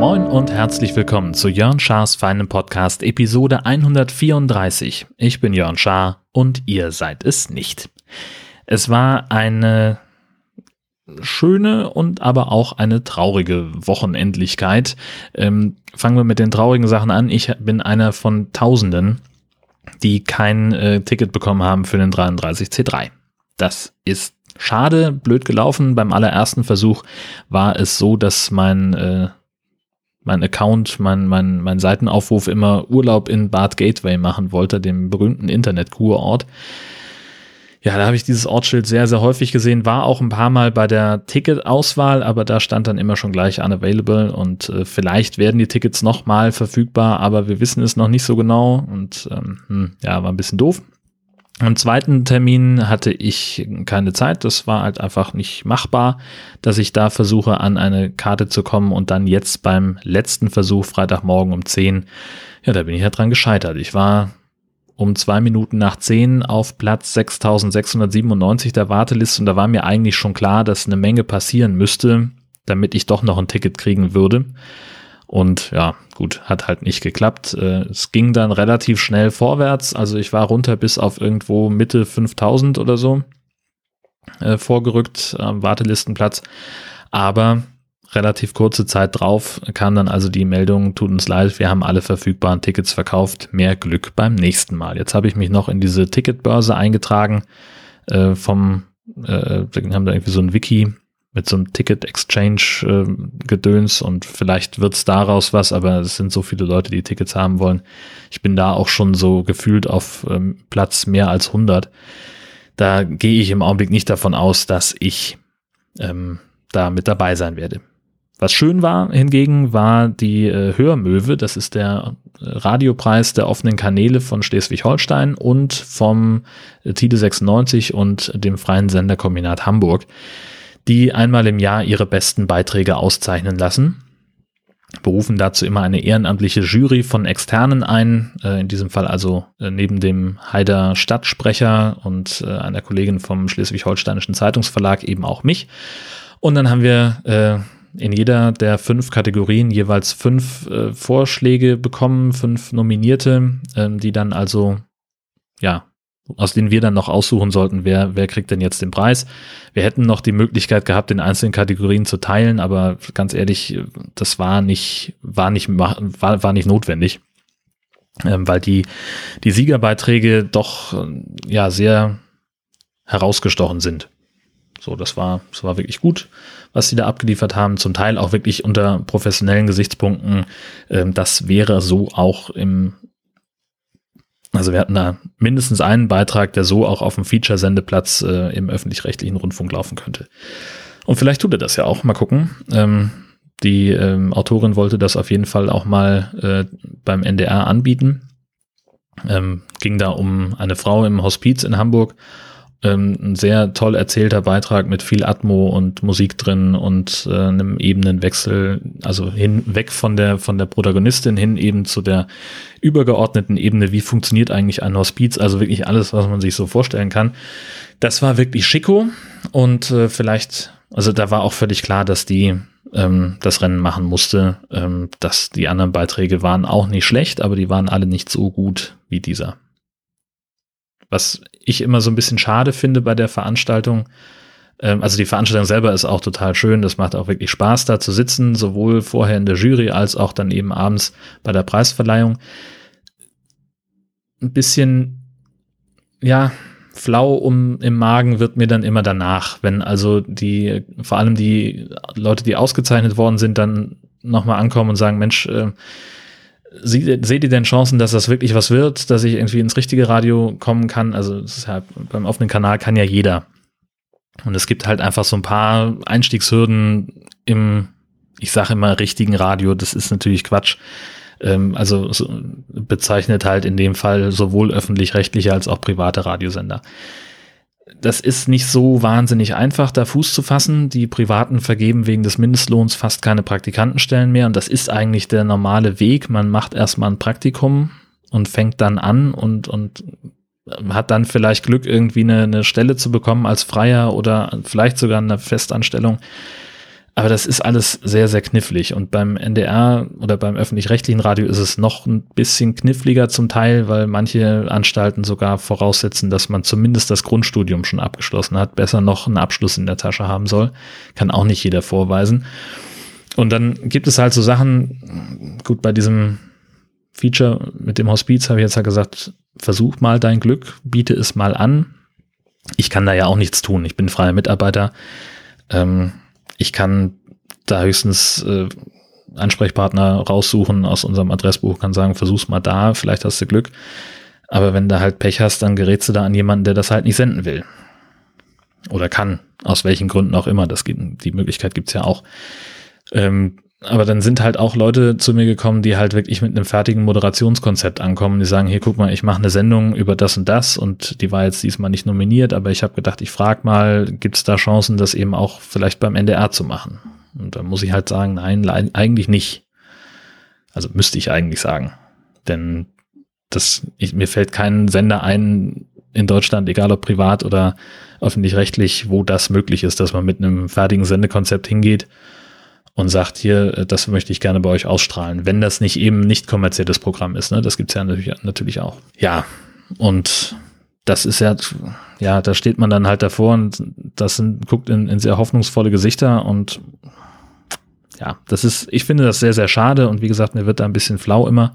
Moin und herzlich willkommen zu Jörn Schars feinem Podcast Episode 134. Ich bin Jörn Schaar und ihr seid es nicht. Es war eine schöne und aber auch eine traurige Wochenendlichkeit. Ähm, fangen wir mit den traurigen Sachen an. Ich bin einer von Tausenden, die kein äh, Ticket bekommen haben für den 33C3. Das ist schade, blöd gelaufen. Beim allerersten Versuch war es so, dass mein äh, mein Account, mein, mein, mein Seitenaufruf immer Urlaub in Bad Gateway machen wollte, dem berühmten Internet-Kurort. Ja, da habe ich dieses Ortsschild sehr, sehr häufig gesehen, war auch ein paar Mal bei der Ticketauswahl, aber da stand dann immer schon gleich unavailable und äh, vielleicht werden die Tickets nochmal verfügbar, aber wir wissen es noch nicht so genau und ähm, hm, ja, war ein bisschen doof. Am zweiten Termin hatte ich keine Zeit, das war halt einfach nicht machbar, dass ich da versuche, an eine Karte zu kommen und dann jetzt beim letzten Versuch, Freitagmorgen um 10, ja, da bin ich ja dran gescheitert. Ich war um zwei Minuten nach zehn auf Platz 6697 der Warteliste und da war mir eigentlich schon klar, dass eine Menge passieren müsste, damit ich doch noch ein Ticket kriegen würde. Und ja, gut, hat halt nicht geklappt. Äh, es ging dann relativ schnell vorwärts. Also ich war runter bis auf irgendwo Mitte 5000 oder so äh, vorgerückt am Wartelistenplatz. Aber relativ kurze Zeit drauf kam dann also die Meldung, tut uns leid, wir haben alle verfügbaren Tickets verkauft, mehr Glück beim nächsten Mal. Jetzt habe ich mich noch in diese Ticketbörse eingetragen äh, vom, äh, haben da irgendwie so ein Wiki mit so einem Ticket-Exchange-Gedöns äh, und vielleicht wird's daraus was, aber es sind so viele Leute, die Tickets haben wollen. Ich bin da auch schon so gefühlt auf ähm, Platz mehr als 100. Da gehe ich im Augenblick nicht davon aus, dass ich ähm, da mit dabei sein werde. Was schön war hingegen, war die äh, Hörmöwe. Das ist der äh, Radiopreis der offenen Kanäle von Schleswig-Holstein und vom äh, Tide 96 und dem Freien Senderkombinat Hamburg, die einmal im Jahr ihre besten Beiträge auszeichnen lassen. Berufen dazu immer eine ehrenamtliche Jury von Externen ein, äh, in diesem Fall also äh, neben dem Haider Stadtsprecher und einer Kollegin vom Schleswig-Holsteinischen Zeitungsverlag eben auch mich. Und dann haben wir in jeder der fünf Kategorien jeweils fünf äh, Vorschläge bekommen, fünf Nominierte, ähm, die dann also, ja, aus denen wir dann noch aussuchen sollten, wer, wer kriegt denn jetzt den Preis. Wir hätten noch die Möglichkeit gehabt, in einzelnen Kategorien zu teilen, aber ganz ehrlich, das war nicht, war nicht, war, war nicht notwendig. Ähm, weil die, die Siegerbeiträge doch, äh, ja, sehr herausgestochen sind. So, das war, das war wirklich gut, was sie da abgeliefert haben. Zum Teil auch wirklich unter professionellen Gesichtspunkten. Ähm, das wäre so auch im, also wir hatten da mindestens einen Beitrag, der so auch auf dem Feature-Sendeplatz äh, im öffentlich-rechtlichen Rundfunk laufen könnte. Und vielleicht tut er das ja auch. Mal gucken. Ähm, die ähm, Autorin wollte das auf jeden Fall auch mal äh, beim NDR anbieten. Ähm, ging da um eine Frau im Hospiz in Hamburg ähm, ein sehr toll erzählter Beitrag mit viel Atmo und Musik drin und äh, einem Ebenenwechsel, also hin weg von der von der Protagonistin hin eben zu der übergeordneten Ebene, wie funktioniert eigentlich ein Hospiz, also wirklich alles, was man sich so vorstellen kann. Das war wirklich schicko und äh, vielleicht, also da war auch völlig klar, dass die ähm, das Rennen machen musste. Ähm, dass die anderen Beiträge waren auch nicht schlecht, aber die waren alle nicht so gut wie dieser. Was ich immer so ein bisschen schade finde bei der Veranstaltung, ähm, also die Veranstaltung selber ist auch total schön, das macht auch wirklich Spaß, da zu sitzen, sowohl vorher in der Jury als auch dann eben abends bei der Preisverleihung. Ein bisschen, ja, flau um im Magen wird mir dann immer danach, wenn also die, vor allem die Leute, die ausgezeichnet worden sind, dann nochmal ankommen und sagen, Mensch, äh, seht ihr denn Chancen, dass das wirklich was wird, dass ich irgendwie ins richtige Radio kommen kann? Also ja, beim offenen Kanal kann ja jeder. Und es gibt halt einfach so ein paar Einstiegshürden im, ich sage immer, richtigen Radio. Das ist natürlich Quatsch. Ähm, also so, bezeichnet halt in dem Fall sowohl öffentlich-rechtliche als auch private Radiosender das ist nicht so wahnsinnig einfach, da Fuß zu fassen. Die Privaten vergeben wegen des Mindestlohns fast keine Praktikantenstellen mehr und das ist eigentlich der normale Weg. Man macht erstmal ein Praktikum und fängt dann an und, und hat dann vielleicht Glück, irgendwie eine, eine Stelle zu bekommen als Freier oder vielleicht sogar eine Festanstellung. Aber das ist alles sehr, sehr knifflig. Und beim NDR oder beim öffentlich-rechtlichen Radio ist es noch ein bisschen kniffliger zum Teil, weil manche Anstalten sogar voraussetzen, dass man zumindest das Grundstudium schon abgeschlossen hat, besser noch einen Abschluss in der Tasche haben soll. Kann auch nicht jeder vorweisen. Und dann gibt es halt so Sachen, gut, bei diesem Feature mit dem Hospiz habe ich jetzt halt gesagt, versuch mal dein Glück, biete es mal an. Ich kann da ja auch nichts tun. Ich bin freier Mitarbeiter. Ähm, ich kann da höchstens äh, Ansprechpartner raussuchen aus unserem Adressbuch, kann sagen, versuch's mal da, vielleicht hast du Glück. Aber wenn du halt Pech hast, dann gerätst du da an jemanden, der das halt nicht senden will. Oder kann, aus welchen Gründen auch immer. Das geht, die Möglichkeit gibt's ja auch. Ähm, aber dann sind halt auch Leute zu mir gekommen, die halt wirklich mit einem fertigen Moderationskonzept ankommen. Die sagen, hier guck mal, ich mache eine Sendung über das und das und die war jetzt diesmal nicht nominiert, aber ich habe gedacht, ich frage mal, gibt es da Chancen, das eben auch vielleicht beim NDR zu machen? Und da muss ich halt sagen, nein, eigentlich nicht. Also müsste ich eigentlich sagen. Denn das, ich, mir fällt kein Sender ein in Deutschland, egal ob privat oder öffentlich-rechtlich, wo das möglich ist, dass man mit einem fertigen Sendekonzept hingeht und sagt hier, äh, das möchte ich gerne bei euch ausstrahlen, wenn das nicht eben nicht kommerzielles Programm ist. Ne? Das gibt's ja natürlich, natürlich auch. Ja, und das ist ja, ja, da steht man dann halt davor und das sind, guckt in, in sehr hoffnungsvolle Gesichter und ja, das ist, ich finde das sehr, sehr schade und wie gesagt, mir wird da ein bisschen flau immer,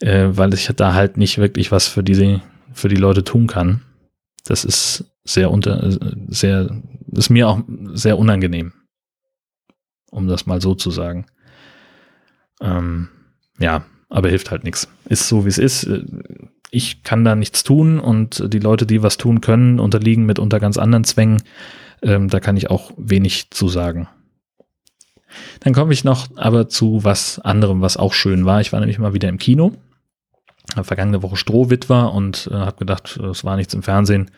äh, weil ich da halt nicht wirklich was für diese, für die Leute tun kann. Das ist sehr unter, sehr, ist mir auch sehr unangenehm um das mal so zu sagen. Ähm, ja, aber hilft halt nichts. Ist so, wie es ist. Ich kann da nichts tun und die Leute, die was tun können, unterliegen mit unter ganz anderen Zwängen. Ähm, da kann ich auch wenig zu sagen. Dann komme ich noch aber zu was anderem, was auch schön war. Ich war nämlich mal wieder im Kino. Vergangene Woche Strohwitwer und äh, habe gedacht, es war nichts im Fernsehen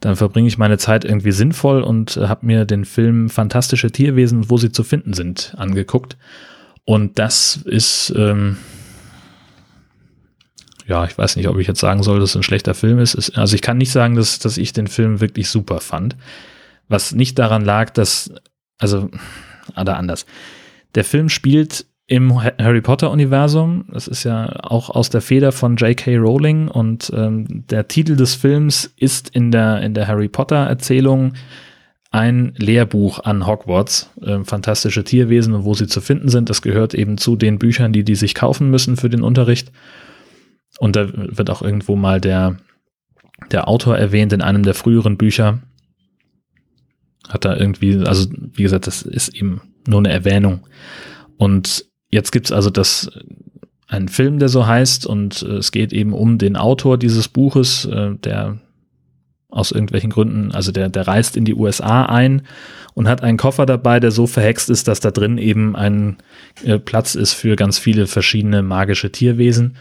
dann verbringe ich meine Zeit irgendwie sinnvoll und äh, habe mir den Film Fantastische Tierwesen, wo sie zu finden sind, angeguckt. Und das ist, ähm, ja, ich weiß nicht, ob ich jetzt sagen soll, dass es ein schlechter Film ist. also ich kann nicht sagen, dass, dass ich den Film wirklich super fand. Was nicht daran lag, dass, also, oder anders. Der Film spielt im Harry Potter-Universum. Das ist ja auch aus der Feder von J.K. Rowling und ähm, der Titel des Films ist in der, in der Harry Potter-Erzählung ein Lehrbuch an Hogwarts, äh, fantastische Tierwesen und wo sie zu finden sind. Das gehört eben zu den Büchern, die die sich kaufen müssen für den Unterricht. Und da wird auch irgendwo mal der, der Autor erwähnt in einem der früheren Bücher. Hat da irgendwie, also wie gesagt, das ist eben nur eine Erwähnung. Und Jetzt gibt's also das einen Film, der so heißt, und äh, es geht eben um den Autor dieses Buches, äh, der aus irgendwelchen Gründen, also der, der reist in die USA ein und hat einen Koffer dabei, der so verhext ist, dass da drin eben ein äh, Platz ist für ganz viele verschiedene magische Tierwesen.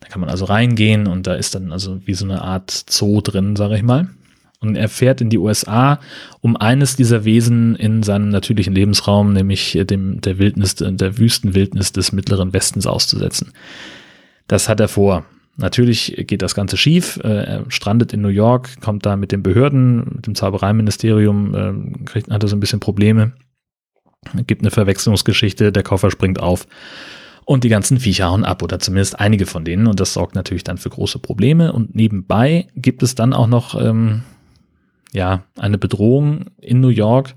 Da kann man also reingehen und da ist dann also wie so eine Art Zoo drin, sage ich mal. Und er fährt in die USA, um eines dieser Wesen in seinem natürlichen Lebensraum, nämlich dem, der Wildnis, der Wüstenwildnis des Mittleren Westens auszusetzen. Das hat er vor. Natürlich geht das Ganze schief. Äh, er strandet in New York, kommt da mit den Behörden, mit dem Zaubereiministerium, äh, kriegt, hat er so ein bisschen Probleme. Gibt eine Verwechslungsgeschichte, der Koffer springt auf und die ganzen Viecher hauen ab oder zumindest einige von denen und das sorgt natürlich dann für große Probleme und nebenbei gibt es dann auch noch ähm, ja, eine Bedrohung in New York,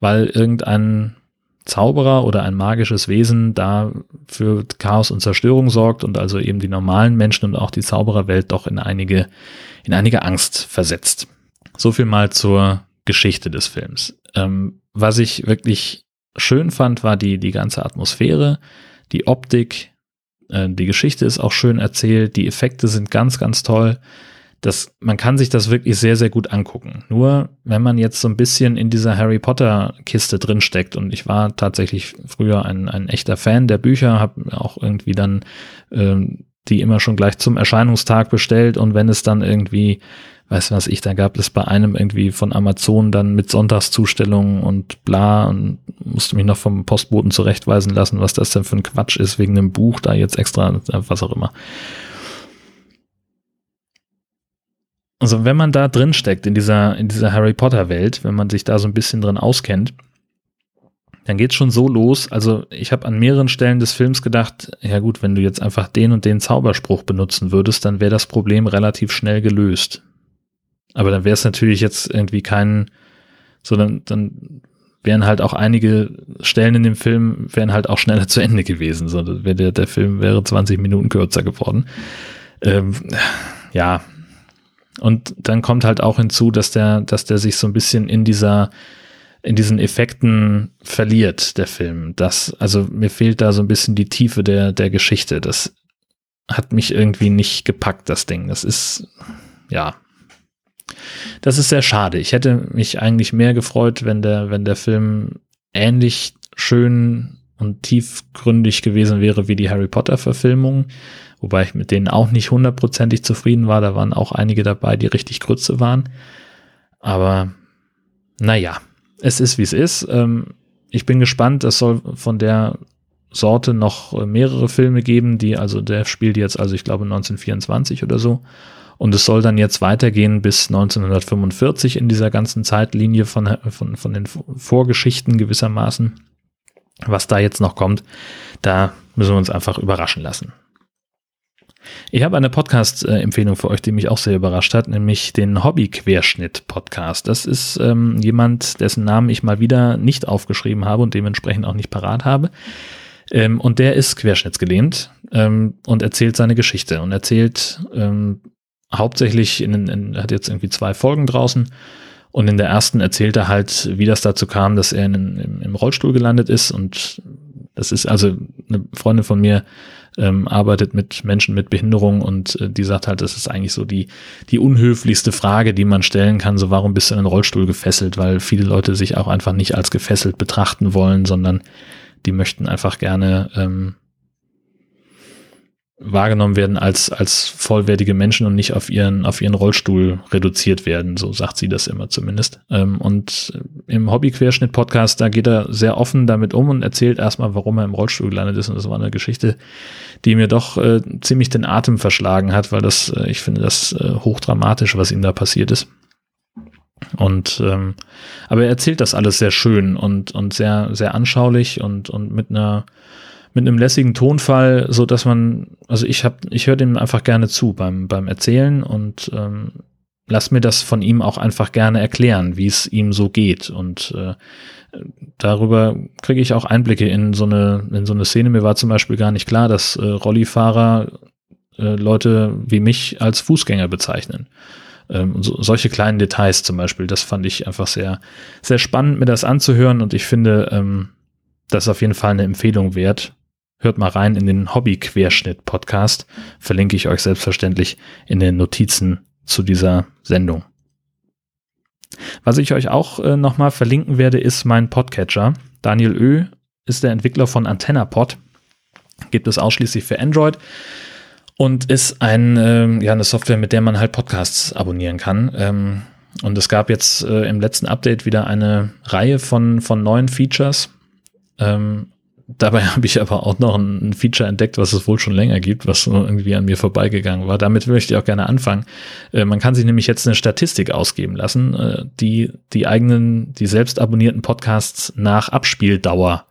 weil irgendein Zauberer oder ein magisches Wesen da für Chaos und Zerstörung sorgt und also eben die normalen Menschen und auch die Zaubererwelt doch in einige, in einige Angst versetzt. So viel mal zur Geschichte des Films. Ähm, was ich wirklich schön fand, war die, die ganze Atmosphäre, die Optik, äh, die Geschichte ist auch schön erzählt, die Effekte sind ganz, ganz toll das, man kann sich das wirklich sehr, sehr gut angucken. Nur, wenn man jetzt so ein bisschen in dieser Harry Potter Kiste drinsteckt und ich war tatsächlich früher ein, ein echter Fan der Bücher, habe auch irgendwie dann ähm, die immer schon gleich zum Erscheinungstag bestellt und wenn es dann irgendwie, weiß was ich, da gab es bei einem irgendwie von Amazon dann mit Sonntagszustellungen und bla und musste mich noch vom Postboten zurechtweisen lassen, was das denn für ein Quatsch ist wegen einem Buch da jetzt extra, was auch immer. Also wenn man da drin steckt in dieser, in dieser Harry Potter Welt, wenn man sich da so ein bisschen drin auskennt, dann geht's schon so los. Also ich habe an mehreren Stellen des Films gedacht, ja gut, wenn du jetzt einfach den und den Zauberspruch benutzen würdest, dann wäre das Problem relativ schnell gelöst. Aber dann wäre es natürlich jetzt irgendwie kein, so dann, dann wären halt auch einige Stellen in dem Film wären halt auch schneller zu Ende gewesen. So, der, der Film wäre 20 Minuten kürzer geworden. Ähm, ja. Und dann kommt halt auch hinzu, dass der, dass der sich so ein bisschen in dieser in diesen Effekten verliert, der Film. Das, also mir fehlt da so ein bisschen die Tiefe der, der Geschichte. Das hat mich irgendwie nicht gepackt, das Ding. Das ist, ja. Das ist sehr schade. Ich hätte mich eigentlich mehr gefreut, wenn der, wenn der Film ähnlich schön und tiefgründig gewesen wäre wie die Harry Potter Verfilmung. Wobei ich mit denen auch nicht hundertprozentig zufrieden war. Da waren auch einige dabei, die richtig Grütze waren. Aber naja, es ist, wie es ist. Ähm, ich bin gespannt. Es soll von der Sorte noch mehrere Filme geben, die, also der spielt jetzt, also ich glaube 1924 oder so. Und es soll dann jetzt weitergehen bis 1945 in dieser ganzen Zeitlinie von, von, von den Vorgeschichten gewissermaßen. Was da jetzt noch kommt, da müssen wir uns einfach überraschen lassen. Ich habe eine Podcast-Empfehlung für euch, die mich auch sehr überrascht hat, nämlich den Hobby-Querschnitt-Podcast. Das ist ähm, jemand, dessen Namen ich mal wieder nicht aufgeschrieben habe und dementsprechend auch nicht parat habe. Ähm, und der ist querschnittsgelehnt ähm, und erzählt seine Geschichte und erzählt ähm, hauptsächlich, in, in, hat jetzt irgendwie zwei Folgen draußen und in der ersten erzählt er halt, wie das dazu kam, dass er in, im, Rollstuhl gelandet ist. Und das ist also eine Freundin von mir ähm, arbeitet mit Menschen mit Behinderung und äh, die sagt halt, das ist eigentlich so die, die unhöflichste Frage, die man stellen kann, so warum bist du in den Rollstuhl gefesselt, weil viele Leute sich auch einfach nicht als gefesselt betrachten wollen, sondern die möchten einfach gerne ähm, wahrgenommen werden als, als vollwertige Menschen und nicht auf ihren, auf ihren Rollstuhl reduziert werden. So sagt sie das immer zumindest. Ähm, und im Hobby-Querschnitt-Podcast, da geht er sehr offen damit um und erzählt erstmal, warum er im Rollstuhl gelandet ist. Und das war eine Geschichte, die mir doch äh, ziemlich den Atem verschlagen hat, weil das, äh, ich finde das äh, hochdramatisch, was ihm da passiert ist. Und ähm, aber er erzählt das alles sehr schön und, und sehr, sehr anschaulich und, und mit einer mit einem lässigen Tonfall, so dass man, also ich habe, ich höre dem einfach gerne zu beim beim Erzählen und ähm, lass mir das von ihm auch einfach gerne erklären, wie es ihm so geht und äh, darüber kriege ich auch Einblicke in so eine in so eine Szene. Mir war zum Beispiel gar nicht klar, dass äh, Rollifahrer äh, Leute wie mich als Fußgänger bezeichnen. Ähm, so, solche kleinen Details zum Beispiel, das fand ich einfach sehr sehr spannend, mir das anzuhören und ich finde, ähm, das ist auf jeden Fall eine Empfehlung wert. Hört mal rein in den Hobby-Querschnitt-Podcast. Verlinke ich euch selbstverständlich in den Notizen zu dieser Sendung. Was ich euch auch äh, nochmal verlinken werde, ist mein Podcatcher. Daniel Ö ist der Entwickler von AntennaPod. Gibt es ausschließlich für Android und ist ein, äh, ja, eine Software, mit der man halt Podcasts abonnieren kann. Ähm, und es gab jetzt äh, im letzten Update wieder eine Reihe von, von neuen Features. Ähm, Dabei habe ich aber auch noch ein Feature entdeckt, was es wohl schon länger gibt, was irgendwie an mir vorbeigegangen war. Damit möchte ich auch gerne anfangen. Äh, man kann sich nämlich jetzt eine Statistik ausgeben lassen, äh, die die eigenen, die selbst abonnierten Podcasts nach Abspieldauer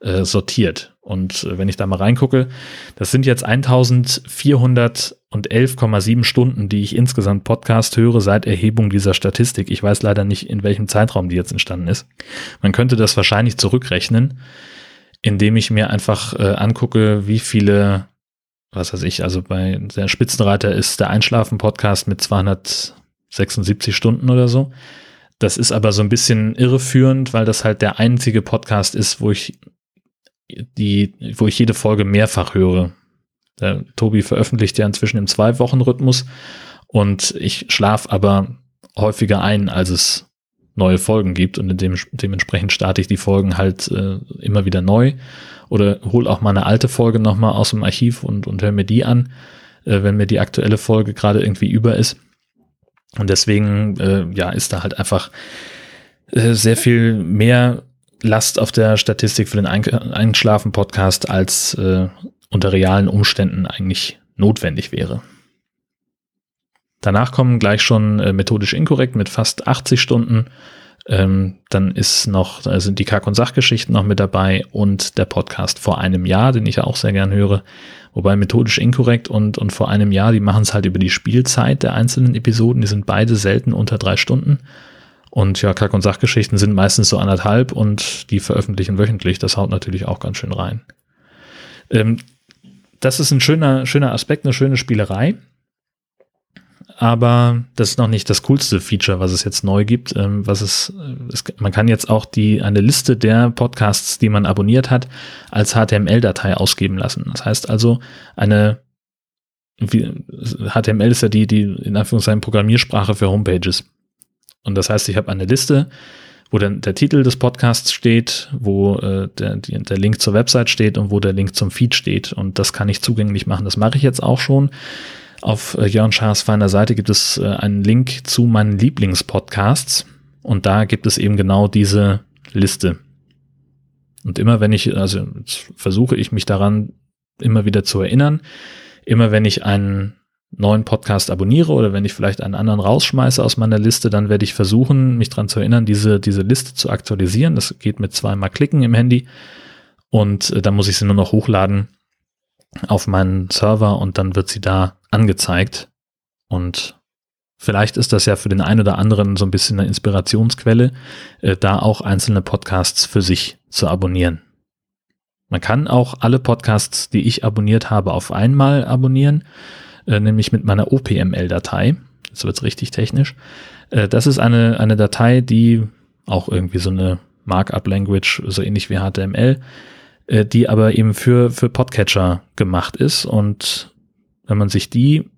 äh, sortiert. Und wenn ich da mal reingucke, das sind jetzt 1411,7 Stunden, die ich insgesamt Podcast höre seit Erhebung dieser Statistik. Ich weiß leider nicht, in welchem Zeitraum die jetzt entstanden ist. Man könnte das wahrscheinlich zurückrechnen indem ich mir einfach äh, angucke, wie viele, was weiß ich, also bei der Spitzenreiter ist der Einschlafen-Podcast mit 276 Stunden oder so. Das ist aber so ein bisschen irreführend, weil das halt der einzige Podcast ist, wo ich die, wo ich jede Folge mehrfach höre. Der Tobi veröffentlicht ja inzwischen im Zwei-Wochen-Rhythmus und ich schlafe aber häufiger ein, als es neue Folgen gibt und dem, dementsprechend starte ich die Folgen halt äh, immer wieder neu oder hole auch mal eine alte Folge nochmal aus dem Archiv und, und höre mir die an, äh, wenn mir die aktuelle Folge gerade irgendwie über ist. Und deswegen, äh, ja, ist da halt einfach äh, sehr viel mehr Last auf der Statistik für den Einschlafen-Podcast als äh, unter realen Umständen eigentlich notwendig wäre. Danach kommen gleich schon äh, methodisch inkorrekt mit fast 80 Stunden. Ähm, dann ist noch, da sind die Kack- und Sachgeschichten noch mit dabei und der Podcast vor einem Jahr, den ich auch sehr gern höre. Wobei methodisch inkorrekt und, und vor einem Jahr, die machen es halt über die Spielzeit der einzelnen Episoden. Die sind beide selten unter drei Stunden. Und ja, Kack- und Sachgeschichten sind meistens so anderthalb und die veröffentlichen wöchentlich. Das haut natürlich auch ganz schön rein. Ähm, das ist ein schöner, schöner Aspekt, eine schöne Spielerei aber das ist noch nicht das coolste Feature, was es jetzt neu gibt. Ähm, was es, es, man kann jetzt auch die eine Liste der Podcasts, die man abonniert hat, als HTML-Datei ausgeben lassen. Das heißt also eine HTML ist ja die die in Anführungszeichen Programmiersprache für Homepages. Und das heißt, ich habe eine Liste, wo dann der Titel des Podcasts steht, wo äh, der, der Link zur Website steht und wo der Link zum Feed steht. Und das kann ich zugänglich machen. Das mache ich jetzt auch schon. Auf äh, Jörn Schaas feiner Seite gibt es äh, einen Link zu meinen Lieblingspodcasts und da gibt es eben genau diese Liste. Und immer wenn ich, also versuche ich mich daran immer wieder zu erinnern, immer wenn ich einen neuen Podcast abonniere oder wenn ich vielleicht einen anderen rausschmeiße aus meiner Liste, dann werde ich versuchen, mich daran zu erinnern, diese, diese Liste zu aktualisieren. Das geht mit zweimal Klicken im Handy und äh, dann muss ich sie nur noch hochladen auf meinen Server und dann wird sie da angezeigt. Und vielleicht ist das ja für den einen oder anderen so ein bisschen eine Inspirationsquelle, äh, da auch einzelne Podcasts für sich zu abonnieren. Man kann auch alle Podcasts, die ich abonniert habe, auf einmal abonnieren, äh, nämlich mit meiner OPML-Datei. Jetzt wird's richtig technisch. Äh, das ist eine, eine Datei, die auch irgendwie so eine Markup-Language, so ähnlich wie HTML, die aber eben für, für Podcatcher gemacht ist. Und wenn man sich die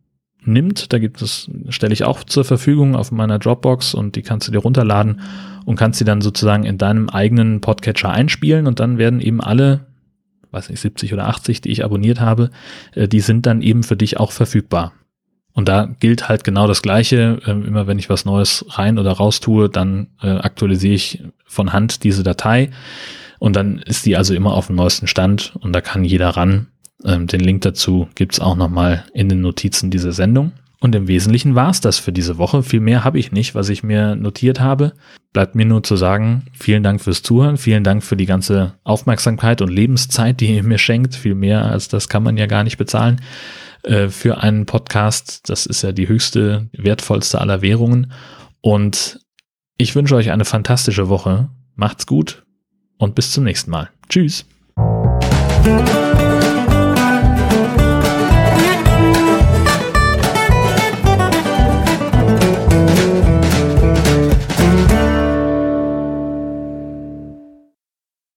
nimmt, da gibt es, stelle ich auch zur Verfügung auf meiner Dropbox und die kannst du dir runterladen und kannst sie dann sozusagen in deinem eigenen Podcatcher einspielen und dann werden eben alle, weiß nicht, 70 oder 80, die ich abonniert habe, äh, die sind dann eben für dich auch verfügbar. Und da gilt halt genau das Gleiche. Ähm, immer wenn ich was Neues rein oder raus tue, dann äh, aktualisiere ich von Hand diese Datei. Und dann ist die also immer auf dem neuesten Stand und da kann jeder ran. Ähm, den Link dazu gibt's auch nochmal in den Notizen dieser Sendung. Und im Wesentlichen war's das für diese Woche. Viel mehr habe ich nicht, was ich mir notiert habe. Bleibt mir nur zu sagen, vielen Dank fürs Zuhören, vielen Dank für die ganze Aufmerksamkeit und Lebenszeit, die ihr mir schenkt. Viel mehr als das kann man ja gar nicht bezahlen äh, für einen Podcast. Das ist ja die höchste, wertvollste aller Währungen. Und ich wünsche euch eine fantastische Woche. Macht's gut und bis zum nächsten Mal. Tschüss.